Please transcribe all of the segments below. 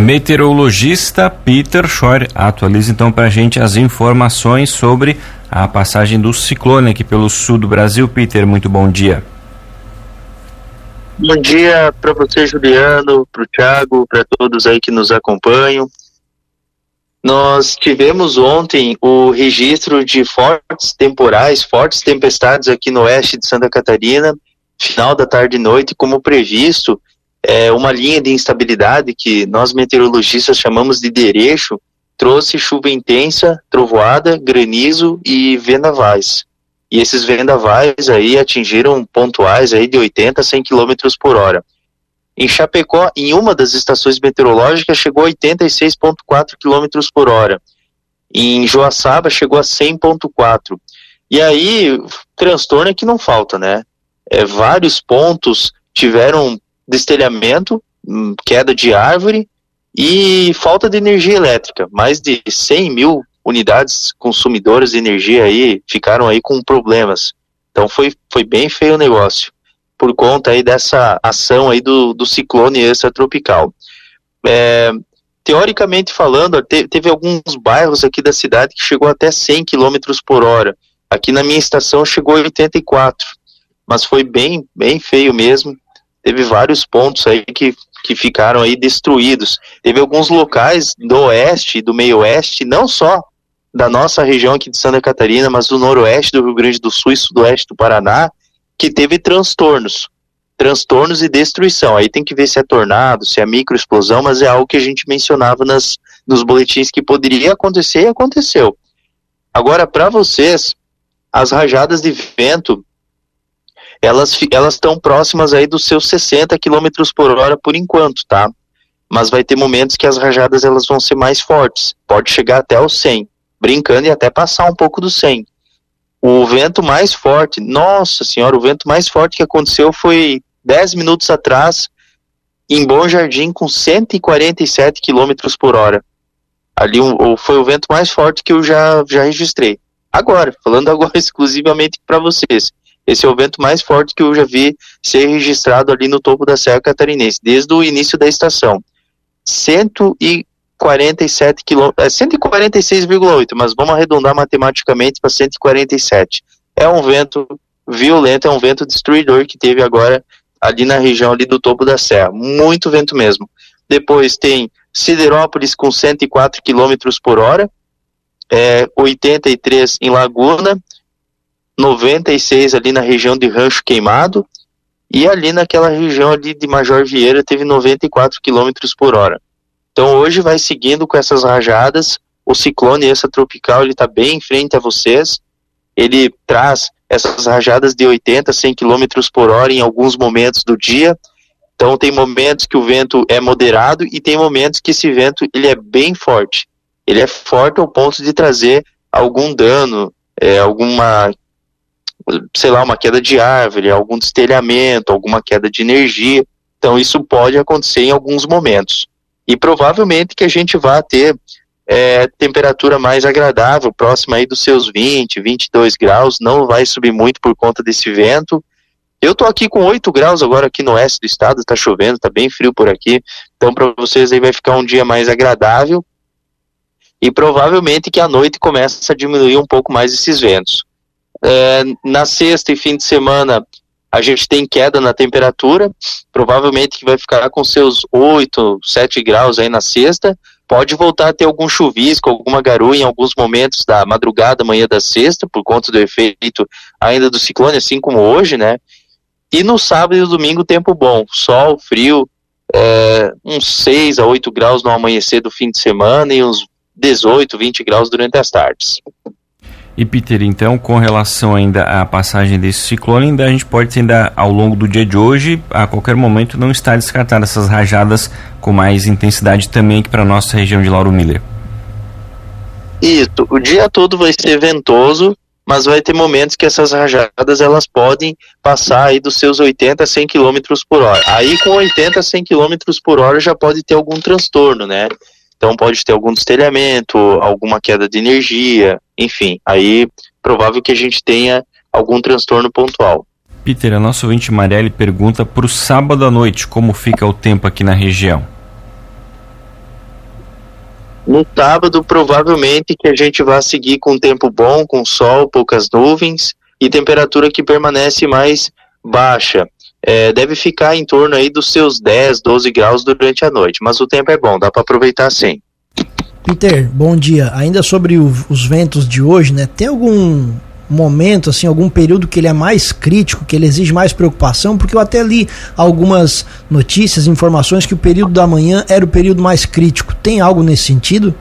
Meteorologista Peter Schor atualiza então para a gente as informações sobre a passagem do ciclone aqui pelo sul do Brasil. Peter, muito bom dia. Bom dia para você, Juliano, para o Thiago, para todos aí que nos acompanham. Nós tivemos ontem o registro de fortes temporais, fortes tempestades aqui no oeste de Santa Catarina, final da tarde e noite, como previsto, é, uma linha de instabilidade que nós meteorologistas chamamos de derecho, trouxe chuva intensa, trovoada, granizo e vendavais. E esses vendavais aí atingiram pontuais aí de 80 a 100 km por hora. Em Chapecó, em uma das estações meteorológicas, chegou a 86,4 km por hora. Em Joaçaba, chegou a 100,4. E aí, transtorno é que não falta, né? É, vários pontos tiveram destelhamento, hum, queda de árvore e falta de energia elétrica. Mais de 100 mil unidades consumidoras de energia aí ficaram aí com problemas. Então foi, foi bem feio o negócio, por conta aí dessa ação aí do, do ciclone extratropical. É, teoricamente falando, te, teve alguns bairros aqui da cidade que chegou até 100 km por hora. Aqui na minha estação chegou a 84, mas foi bem, bem feio mesmo. Teve vários pontos aí que, que ficaram aí destruídos. Teve alguns locais do oeste do meio oeste, não só da nossa região aqui de Santa Catarina, mas do noroeste do Rio Grande do Sul e sudoeste do Paraná, que teve transtornos. Transtornos e destruição. Aí tem que ver se é tornado, se é microexplosão, mas é algo que a gente mencionava nas, nos boletins que poderia acontecer e aconteceu. Agora, para vocês, as rajadas de vento, elas estão próximas aí dos seus 60 km por hora por enquanto, tá? Mas vai ter momentos que as rajadas elas vão ser mais fortes, pode chegar até os 100 brincando e até passar um pouco do 100. O vento mais forte, nossa senhora, o vento mais forte que aconteceu foi 10 minutos atrás em Bom Jardim com 147 km por hora. Ali um, foi o vento mais forte que eu já, já registrei. Agora, falando agora exclusivamente para vocês. Esse é o vento mais forte que eu já vi ser registrado ali no topo da Serra Catarinense, desde o início da estação. 147 147 quilômetros, é 146,8, mas vamos arredondar matematicamente para 147. É um vento violento, é um vento destruidor que teve agora ali na região ali do topo da serra, muito vento mesmo. Depois tem Siderópolis com 104 km por hora, é, 83 em Laguna, 96 ali na região de Rancho Queimado, e ali naquela região ali de Major Vieira teve 94 km por hora. Então hoje vai seguindo com essas rajadas. O ciclone extratropical ele está bem em frente a vocês. Ele traz essas rajadas de 80, 100 km por hora em alguns momentos do dia. Então tem momentos que o vento é moderado e tem momentos que esse vento ele é bem forte. Ele é forte ao ponto de trazer algum dano, é, alguma, sei lá, uma queda de árvore, algum destelhamento, alguma queda de energia. Então isso pode acontecer em alguns momentos e provavelmente que a gente vá ter é, temperatura mais agradável, próxima aí dos seus 20, 22 graus, não vai subir muito por conta desse vento. Eu tô aqui com 8 graus agora aqui no oeste do estado, tá chovendo, tá bem frio por aqui, então para vocês aí vai ficar um dia mais agradável e provavelmente que à noite começa a diminuir um pouco mais esses ventos. É, na sexta e fim de semana a gente tem queda na temperatura, provavelmente que vai ficar com seus 8, 7 graus aí na sexta. Pode voltar a ter algum chuvisco, alguma garoa em alguns momentos da madrugada, manhã da sexta, por conta do efeito ainda do ciclone, assim como hoje, né? E no sábado e domingo, tempo bom, sol, frio, é, uns 6 a 8 graus no amanhecer do fim de semana e uns 18, 20 graus durante as tardes. E Peter, então, com relação ainda à passagem desse ciclone, ainda a gente pode ainda ao longo do dia de hoje, a qualquer momento, não estar descartado essas rajadas com mais intensidade também aqui para a nossa região de Lauro Miller. Isso, o dia todo vai ser ventoso, mas vai ter momentos que essas rajadas elas podem passar aí dos seus 80 a 100 km por hora. Aí com 80 a 100 km por hora já pode ter algum transtorno, né? Então pode ter algum destelhamento, alguma queda de energia, enfim, aí provável que a gente tenha algum transtorno pontual. Peter, a nossa ouvinte Marielle pergunta para o sábado à noite como fica o tempo aqui na região. No sábado, provavelmente que a gente vai seguir com tempo bom, com sol, poucas nuvens e temperatura que permanece mais baixa. É, deve ficar em torno aí dos seus 10, 12 graus durante a noite, mas o tempo é bom, dá para aproveitar sim. Peter, bom dia. Ainda sobre o, os ventos de hoje, né? Tem algum momento, assim, algum período que ele é mais crítico, que ele exige mais preocupação, porque eu até li algumas notícias, informações que o período da manhã era o período mais crítico. Tem algo nesse sentido?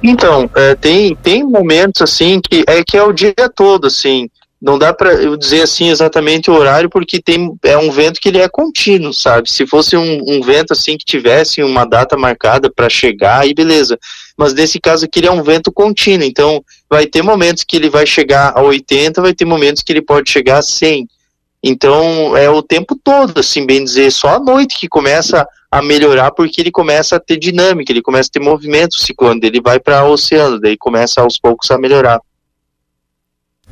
Então, é, tem, tem momentos assim que é que é o dia todo, assim. Não dá para eu dizer assim exatamente o horário, porque tem é um vento que ele é contínuo, sabe? Se fosse um, um vento assim que tivesse uma data marcada para chegar, aí beleza mas nesse caso aqui ele é um vento contínuo, então vai ter momentos que ele vai chegar a 80, vai ter momentos que ele pode chegar a 100. Então é o tempo todo, assim, bem dizer, só à noite que começa a melhorar porque ele começa a ter dinâmica, ele começa a ter movimento o ciclone, ele vai para o oceano, daí começa aos poucos a melhorar.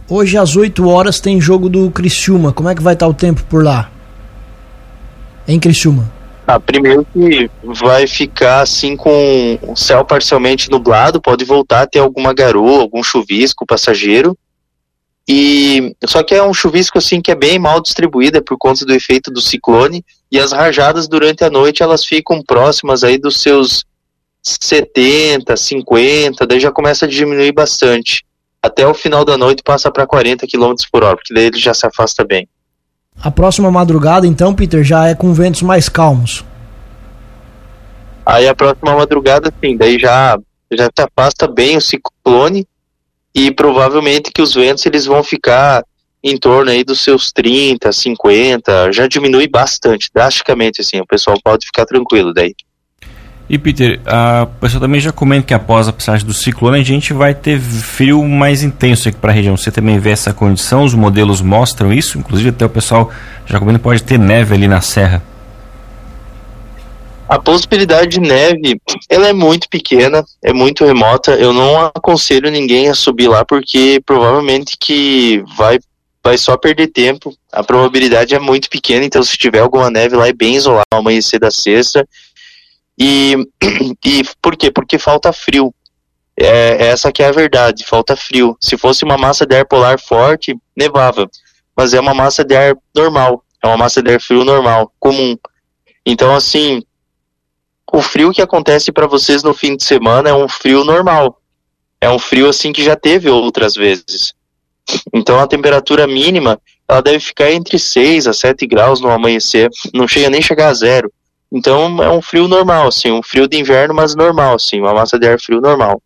Hoje às 8 horas tem jogo do Criciúma. Como é que vai estar o tempo por lá? Em Criciúma. Ah, primeiro que vai ficar assim com o céu parcialmente nublado, pode voltar a ter alguma garoa, algum chuvisco passageiro. E só que é um chuvisco assim que é bem mal distribuído é por conta do efeito do ciclone e as rajadas durante a noite elas ficam próximas aí dos seus 70, 50, daí já começa a diminuir bastante. Até o final da noite passa para 40 km por hora, porque daí ele já se afasta bem. A próxima madrugada, então, Peter, já é com ventos mais calmos. Aí a próxima madrugada, sim, daí já, já se afasta bem o ciclone e provavelmente que os ventos eles vão ficar em torno aí dos seus 30, 50, já diminui bastante, drasticamente, assim, o pessoal pode ficar tranquilo daí. E Peter, a pessoa também já comenta que após a passagem do ciclone a gente vai ter frio mais intenso aqui para a região. Você também vê essa condição? Os modelos mostram isso? Inclusive até o pessoal já comenta pode ter neve ali na serra. A possibilidade de neve, ela é muito pequena, é muito remota. Eu não aconselho ninguém a subir lá porque provavelmente que vai vai só perder tempo. A probabilidade é muito pequena, então se tiver alguma neve lá é bem isolado amanhecer da sexta e, e por quê? Porque falta frio. É, essa que é a verdade, falta frio. Se fosse uma massa de ar polar forte, nevava. Mas é uma massa de ar normal, é uma massa de ar frio normal, comum. Então, assim, o frio que acontece para vocês no fim de semana é um frio normal. É um frio assim que já teve outras vezes. Então a temperatura mínima, ela deve ficar entre 6 a 7 graus no amanhecer, não chega nem chegar a zero. Então é um frio normal, assim, um frio de inverno, mas normal, assim, uma massa de ar frio normal.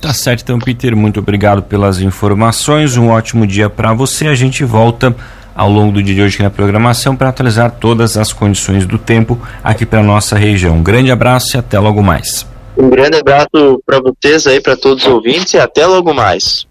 Tá certo, então, Peter, muito obrigado pelas informações. Um ótimo dia para você. A gente volta ao longo do dia de hoje aqui na programação para atualizar todas as condições do tempo aqui para nossa região. Um grande abraço e até logo mais. Um grande abraço para vocês aí, para todos os ouvintes e até logo mais.